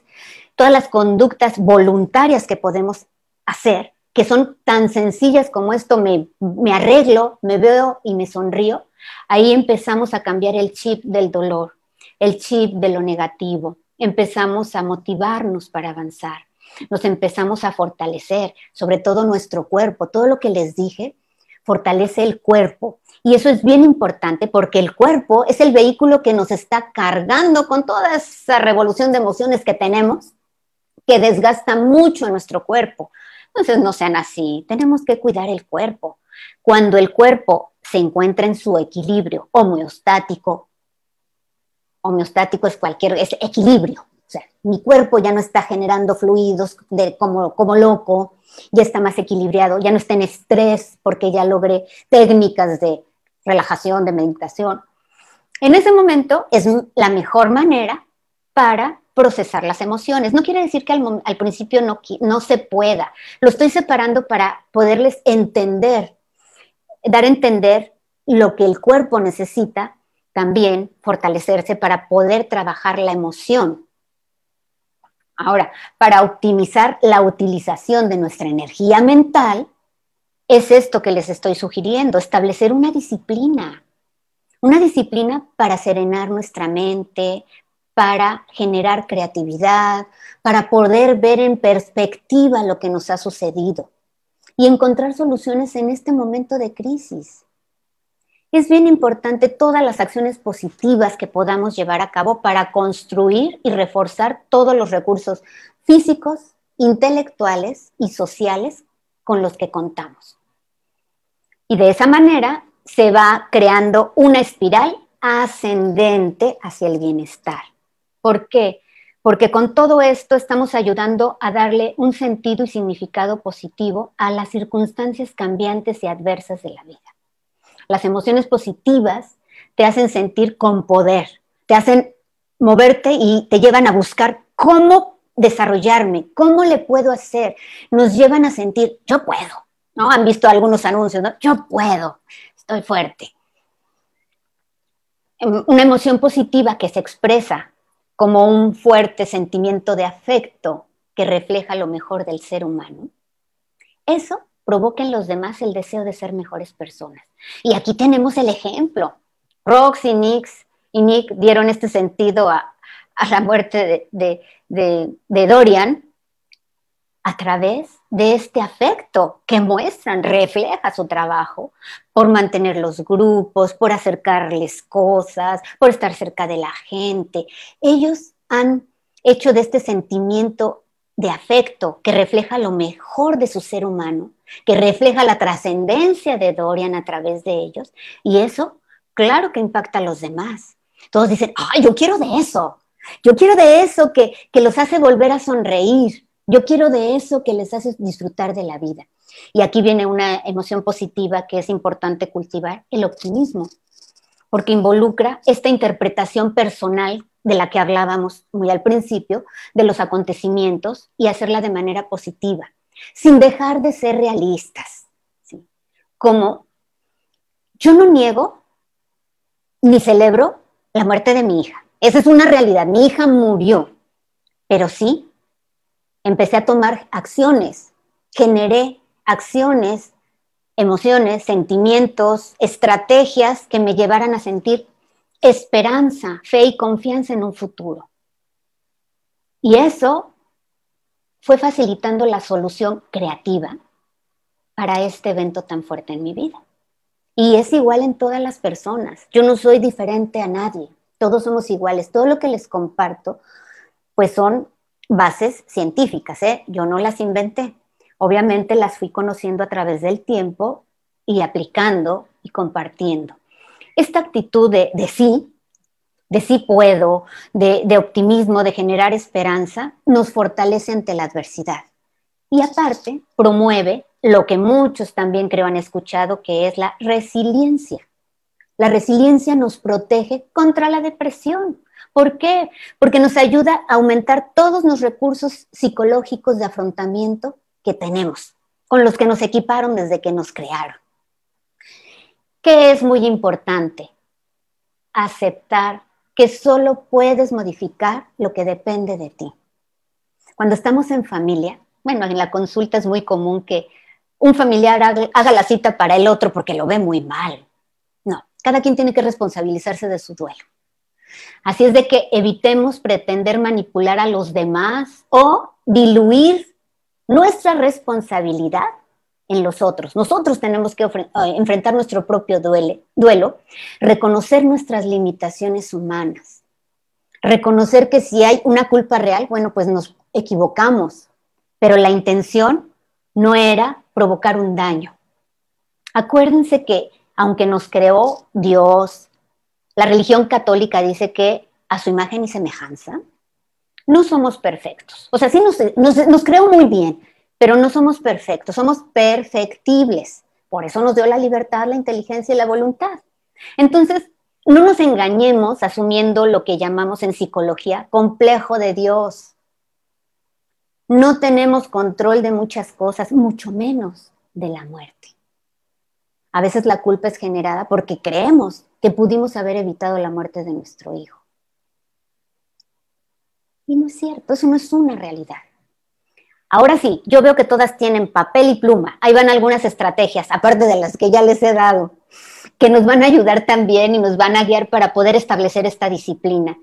B: todas las conductas voluntarias que podemos hacer, que son tan sencillas como esto, me arreglo, me veo y me sonrío, ahí empezamos a cambiar el chip del dolor, el chip de lo negativo, empezamos a motivarnos para avanzar, nos empezamos a fortalecer, sobre todo nuestro cuerpo, todo lo que les dije, fortalece el cuerpo, y eso es bien importante porque el cuerpo es el vehículo que nos está cargando con toda esa revolución de emociones que tenemos, que desgasta mucho nuestro cuerpo. Entonces no sean así, tenemos que cuidar el cuerpo. Cuando el cuerpo se encuentra en su equilibrio homeostático, homeostático es cualquier, es equilibrio. O sea, mi cuerpo ya no está generando fluidos de, como, como loco, ya está más equilibrado, ya no está en estrés porque ya logré técnicas de relajación, de meditación. En ese momento es la mejor manera para procesar las emociones. No quiere decir que al, principio no, no se pueda. Lo estoy separando para poderles entender, dar a entender lo que el cuerpo necesita también fortalecerse para poder trabajar la emoción. Ahora, para optimizar la utilización de nuestra energía mental, es esto que les estoy sugiriendo, establecer una disciplina, una disciplina para serenar nuestra mente, para generar creatividad, para poder ver en perspectiva lo que nos ha sucedido y encontrar soluciones en este momento de crisis. Es bien importante todas las acciones positivas que podamos llevar a cabo para construir y reforzar todos los recursos físicos, intelectuales y sociales con los que contamos. Y de esa manera se va creando una espiral ascendente hacia el bienestar. ¿Por qué? Porque con todo esto estamos ayudando a darle un sentido y significado positivo a las circunstancias cambiantes y adversas de la vida. Las emociones positivas te hacen sentir con poder, te hacen moverte y te llevan a buscar cómo desarrollarme, cómo le puedo hacer. Nos llevan a sentir, yo puedo, ¿no? Han visto algunos anuncios, ¿no? Yo puedo, estoy fuerte. Em, una emoción positiva que se expresa como un fuerte sentimiento de afecto que refleja lo mejor del ser humano. eso provoca en los demás el deseo de ser mejores personas. Y aquí tenemos el ejemplo. Rox y Nix y Nick dieron este sentido a, la muerte de Dorian a través de este afecto que muestran, refleja su trabajo por mantener los grupos, por acercarles cosas, por estar cerca de la gente. Ellos han hecho de este sentimiento de afecto que refleja lo mejor de su ser humano, que refleja la trascendencia de Dorian a través de ellos, y eso, claro que impacta a los demás. Todos dicen, ay, yo quiero de eso, yo quiero de eso que, que los hace volver a sonreír, yo quiero de eso que les hace disfrutar de la vida. Y aquí viene una emoción positiva que es importante cultivar, el optimismo, porque involucra esta interpretación personal de la que hablábamos muy al principio, de los acontecimientos y hacerla de manera positiva, sin dejar de ser realistas. Como yo no niego ni celebro la muerte de mi hija. Esa es una realidad. Mi hija murió, pero sí empecé a tomar acciones, generé acciones, emociones, sentimientos, estrategias que me llevaran a sentir esperanza, fe y confianza en un futuro. Y eso fue facilitando la solución creativa para este evento tan fuerte en mi vida. Y es igual en todas las personas. Yo no soy diferente a nadie. Todos somos iguales. Todo lo que les comparto, pues son bases científicas, ¿eh? yo no las inventé. Obviamente las fui conociendo a través del tiempo y aplicando y compartiendo. Esta actitud de, sí, de sí puedo, de, de optimismo, de generar esperanza, nos fortalece ante la adversidad. Y aparte, promueve lo que muchos también creo han escuchado, que es la resiliencia. La resiliencia nos protege contra la depresión, ¿Por qué? Porque nos ayuda a aumentar todos los recursos psicológicos de afrontamiento que tenemos, con los que nos equiparon desde que nos crearon. ¿Qué es muy importante? Aceptar que solo puedes modificar lo que depende de ti. Cuando estamos en familia, bueno, en la consulta es muy común que un familiar haga, la cita para el otro porque lo ve muy mal. No, cada quien tiene que responsabilizarse de su duelo. Así es de que evitemos pretender manipular a los demás o diluir nuestra responsabilidad en los otros. Nosotros tenemos que eh, enfrentar nuestro propio duelo, reconocer nuestras limitaciones humanas, reconocer que si hay una culpa real, bueno, pues nos equivocamos, pero la intención no era provocar un daño. Acuérdense que aunque nos creó Dios, la religión católica dice que a su imagen y semejanza no somos perfectos. O sea, sí nos, nos, creo muy bien, pero no somos perfectos, somos perfectibles. Por eso nos dio la libertad, la inteligencia y la voluntad. Entonces, no nos engañemos asumiendo lo que llamamos en psicología complejo de Dios. No tenemos control de muchas cosas, mucho menos de la muerte. A veces la culpa es generada porque creemos que pudimos haber evitado la muerte de nuestro hijo. Y no es cierto, eso no es una realidad. Ahora sí, yo veo que todas tienen papel y pluma. Ahí van algunas estrategias, aparte de las que ya les he dado, que nos van a ayudar también y nos van a guiar para poder establecer esta disciplina.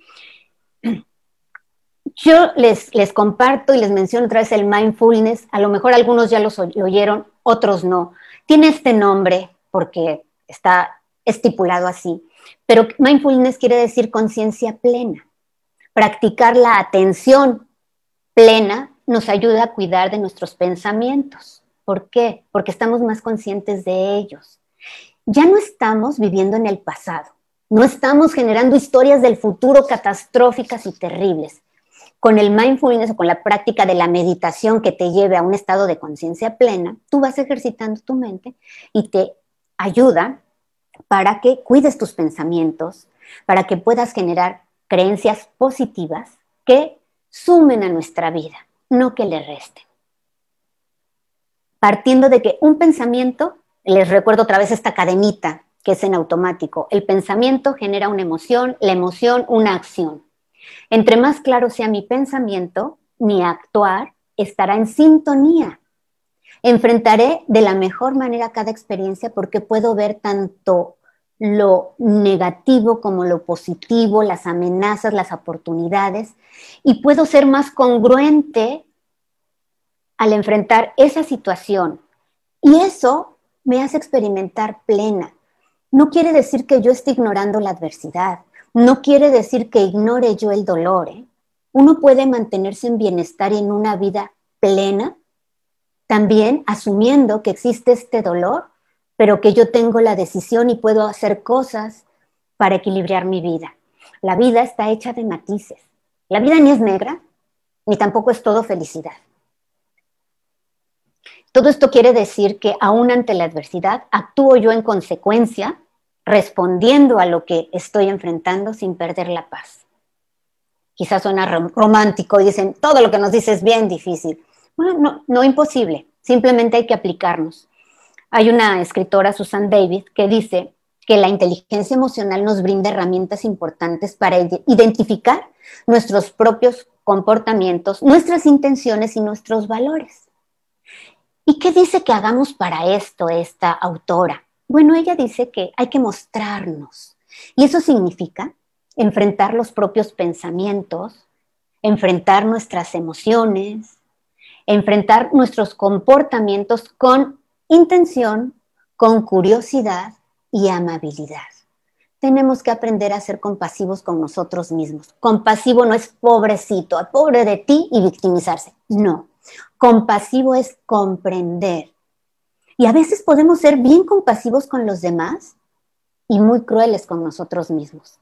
B: Yo les, les comparto y les menciono otra vez el mindfulness. A lo mejor algunos ya lo oyeron, otros no. Tiene este nombre porque está estipulado así. Pero mindfulness quiere decir conciencia plena. Practicar la atención plena nos ayuda a cuidar de nuestros pensamientos. ¿Por qué? Porque estamos más conscientes de ellos. Ya no estamos viviendo en el pasado, no estamos generando historias del futuro catastróficas y terribles. Con el mindfulness o con la práctica de la meditación que te lleve a un estado de conciencia plena, tú vas ejercitando tu mente y te ayuda para que cuides tus pensamientos, para que puedas generar creencias positivas que sumen a nuestra vida, no que le resten. Partiendo de que un pensamiento, les recuerdo otra vez esta cadenita que es en automático, el pensamiento genera una emoción, la emoción una acción. Entre más claro sea mi pensamiento, mi actuar estará en sintonía. Enfrentaré de la mejor manera cada experiencia porque puedo ver tanto lo negativo como lo positivo, las amenazas, las oportunidades, y puedo ser más congruente al enfrentar esa situación. Y eso me hace experimentar plena. No quiere decir que yo esté ignorando la adversidad, no quiere decir que ignore yo el dolor. ¿eh? Uno puede mantenerse en bienestar en una vida plena, también asumiendo que existe este dolor, pero que yo tengo la decisión y puedo hacer cosas para equilibrar mi vida. La vida está hecha de matices. La vida ni es negra, ni tampoco es todo felicidad. Todo esto quiere decir que aún ante la adversidad actúo yo en consecuencia, respondiendo a lo que estoy enfrentando sin perder la paz. Quizás suena romántico y dicen, todo lo que nos dice es bien difícil. Bueno, no, no imposible, simplemente hay que aplicarnos. Hay una escritora, Susan David, que dice que la inteligencia emocional nos brinda herramientas importantes para identificar nuestros propios comportamientos, nuestras intenciones y nuestros valores. ¿Y qué dice que hagamos para esto esta autora? Bueno, ella dice que hay que mostrarnos. Y eso significa enfrentar los propios pensamientos, enfrentar nuestras emociones, enfrentar nuestros comportamientos con intención, con curiosidad y amabilidad. Tenemos que aprender a ser compasivos con nosotros mismos. Compasivo no es pobrecito, pobre de ti y victimizarse. No, Compasivo es comprender. Y a veces podemos ser bien compasivos con los demás y muy crueles con nosotros mismos.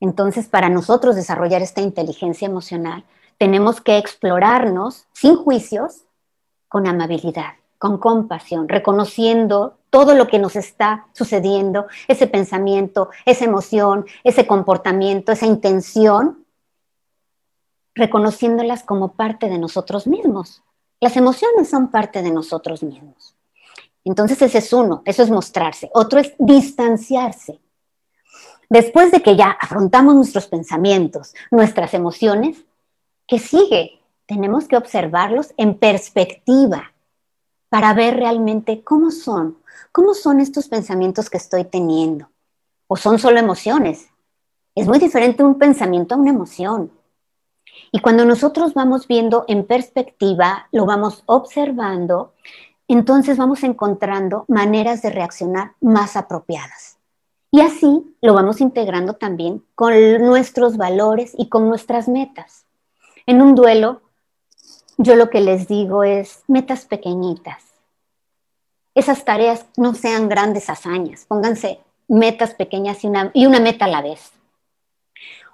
B: Entonces, para nosotros desarrollar esta inteligencia emocional, tenemos que explorarnos sin juicios, con amabilidad, con compasión, reconociendo todo lo que nos está sucediendo, ese pensamiento, esa emoción, ese comportamiento, esa intención, reconociéndolas como parte de nosotros mismos. Las emociones son parte de nosotros mismos. Entonces ese es uno, eso es mostrarse. Otro es distanciarse. Después de que ya afrontamos nuestros pensamientos, nuestras emociones, ¿qué sigue? Tenemos que observarlos en perspectiva para ver realmente cómo son, cómo son estos pensamientos que estoy teniendo. O son solo emociones. Es muy diferente un pensamiento a una emoción. Y cuando nosotros vamos viendo en perspectiva, lo vamos observando, entonces vamos encontrando maneras de reaccionar más apropiadas. Y así lo vamos integrando también con nuestros valores y con nuestras metas. En un duelo, yo lo que les digo es metas pequeñitas. Esas tareas no sean grandes hazañas, pónganse metas pequeñas y una, y una meta a la vez.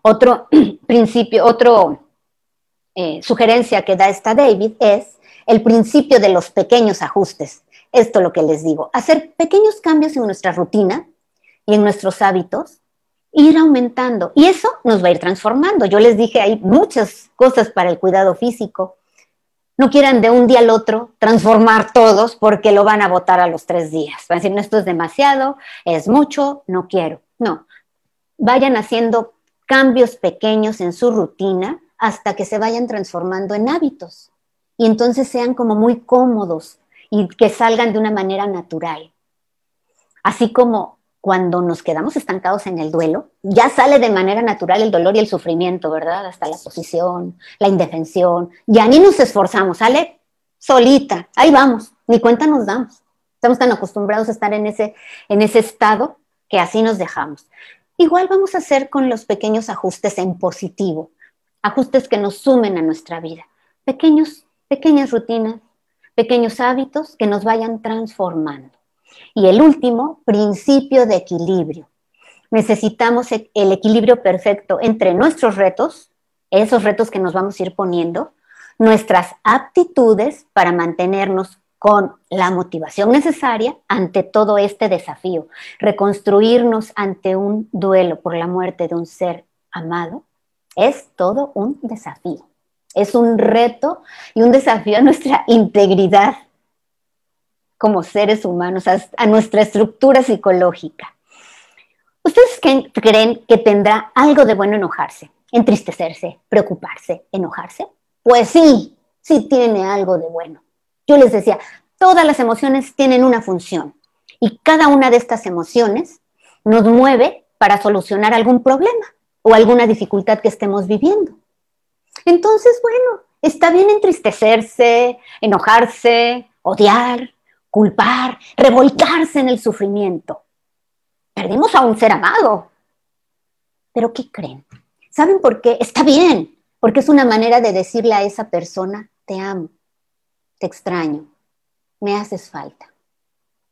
B: Otro principio, otro eh, sugerencia que da esta David es el principio de los pequeños ajustes. Esto lo que les digo, hacer pequeños cambios en nuestra rutina y en nuestros hábitos, ir aumentando. Y eso nos va a ir transformando. Yo les dije, hay muchas cosas para el cuidado físico. No quieran de un día al otro transformar todos porque lo van a votar a los tres días. Van a decir, no, esto es demasiado, es mucho, no quiero. No, vayan haciendo cambios pequeños en su rutina hasta que se vayan transformando en hábitos y entonces sean como muy cómodos y que salgan de una manera natural. Así como cuando nos quedamos estancados en el duelo, ya sale de manera natural el dolor y el sufrimiento, ¿verdad? Hasta la posición, la indefensión, ya ni nos esforzamos, sale solita, ahí vamos, ni cuenta nos damos. Estamos tan acostumbrados a estar en ese, en ese estado que así nos dejamos. Igual vamos a hacer con los pequeños ajustes en positivo ajustes que nos sumen a nuestra vida, pequeños, pequeñas rutinas, pequeños hábitos que nos vayan transformando. Y el último, principio de equilibrio. Necesitamos e-, el equilibrio perfecto entre nuestros retos, esos retos que nos vamos a ir poniendo, nuestras aptitudes para mantenernos con la motivación necesaria ante todo este desafío, reconstruirnos ante un duelo por la muerte de un ser amado es todo un desafío. Es un reto y un desafío a nuestra integridad como seres humanos, a, nuestra estructura psicológica. ¿Ustedes creen que tendrá algo de bueno enojarse, entristecerse, preocuparse, enojarse? Pues sí, sí tiene algo de bueno. Yo les decía, Todas las emociones tienen una función y cada una de estas emociones nos mueve para solucionar algún problema o alguna dificultad que estemos viviendo. Entonces, bueno, está bien entristecerse, enojarse, odiar, culpar, revolcarse en el sufrimiento. Perdimos a un ser amado. Pero ¿qué creen? ¿Saben por qué? Está bien, porque es una manera de decirle a esa persona, te amo, te extraño, me haces falta.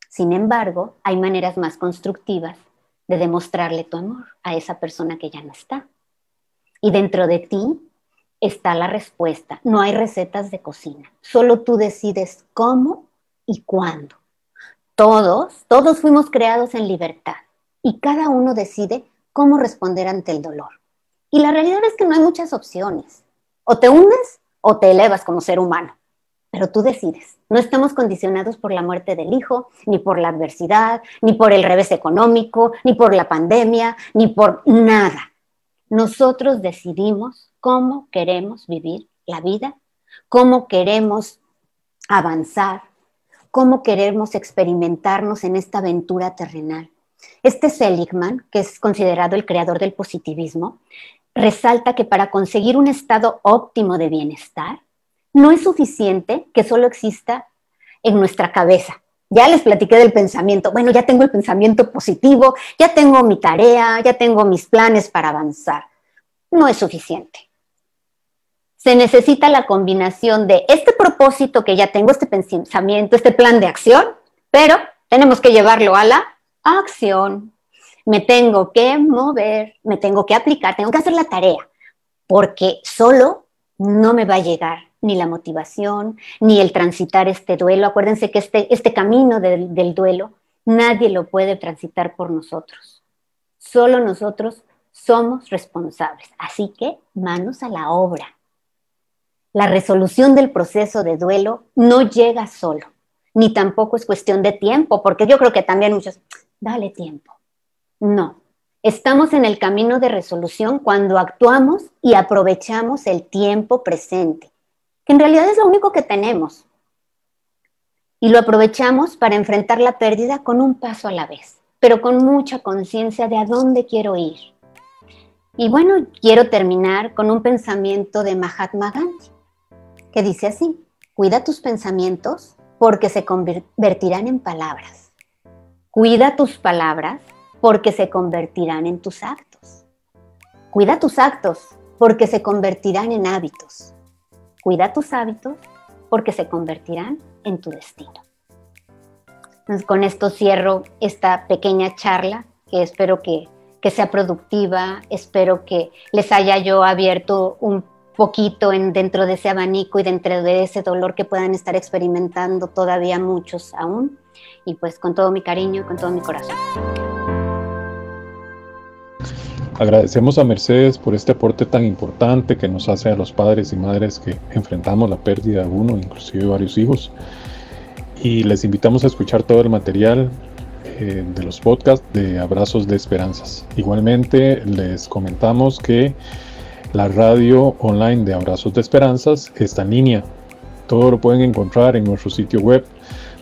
B: Sin embargo, hay maneras más constructivas de demostrarle tu amor a esa persona que ya no está. Y dentro de ti está la respuesta. No hay recetas de cocina. Solo tú decides cómo y cuándo. Todos, todos fuimos creados en libertad y cada uno decide cómo responder ante el dolor. Y la realidad es que no hay muchas opciones. O te hundes o te elevas como ser humano. Pero tú decides. No estamos condicionados por la muerte del hijo, ni por la adversidad, ni por el revés económico, ni por la pandemia, ni por nada. Nosotros decidimos cómo queremos vivir la vida, cómo queremos avanzar, cómo queremos experimentarnos en esta aventura terrenal. Este Seligman, que es considerado el creador del positivismo, resalta que para conseguir un estado óptimo de bienestar, no es suficiente que solo exista en nuestra cabeza. Ya les platiqué del pensamiento. Bueno, ya tengo el pensamiento positivo, ya tengo mi tarea, ya tengo mis planes para avanzar. No es suficiente. Se necesita la combinación de este propósito que ya tengo, este pensamiento, este plan de acción, pero tenemos que llevarlo a la acción. Me tengo que mover, me tengo que aplicar, tengo que hacer la tarea, porque solo no me va a llegar ni la motivación, ni el transitar este duelo. Acuérdense que este, este camino del, del duelo nadie lo puede transitar por nosotros. Solo nosotros somos responsables. Así que manos a la obra. La resolución del proceso de duelo no llega solo, ni tampoco es cuestión de tiempo, porque yo creo que también muchos, dale tiempo. No, estamos en el camino de resolución cuando actuamos y aprovechamos el tiempo presente, que en realidad es lo único que tenemos. Y lo aprovechamos para enfrentar la pérdida con un paso a la vez, pero con mucha conciencia de a dónde quiero ir. Y bueno, quiero terminar con un pensamiento de Mahatma Gandhi, que dice así, cuida tus pensamientos porque se convertirán en palabras Cuida tus palabras porque se convertirán en tus actos. Cuida tus actos porque se convertirán en hábitos. Cuida tus hábitos porque se convertirán en tu destino. con esto cierro esta pequeña charla que espero que, que sea productiva, espero que les haya yo abierto un poquito en, dentro de ese abanico y dentro de ese dolor que puedan estar experimentando todavía muchos aún y pues con todo mi cariño con todo mi corazón.
C: Agradecemos a Mercedes por este aporte tan importante que nos hace a los padres y madres que enfrentamos la pérdida de uno, inclusive varios hijos. Y les invitamos a escuchar todo el material eh, de los podcasts de Abrazos de Esperanzas. Igualmente les comentamos que la radio online de Abrazos de Esperanzas está en línea. Todo lo pueden encontrar en nuestro sitio web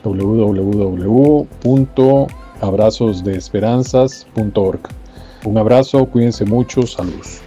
C: www.abrazosdeesperanzas.org. Un abrazo, cuídense mucho, saludos.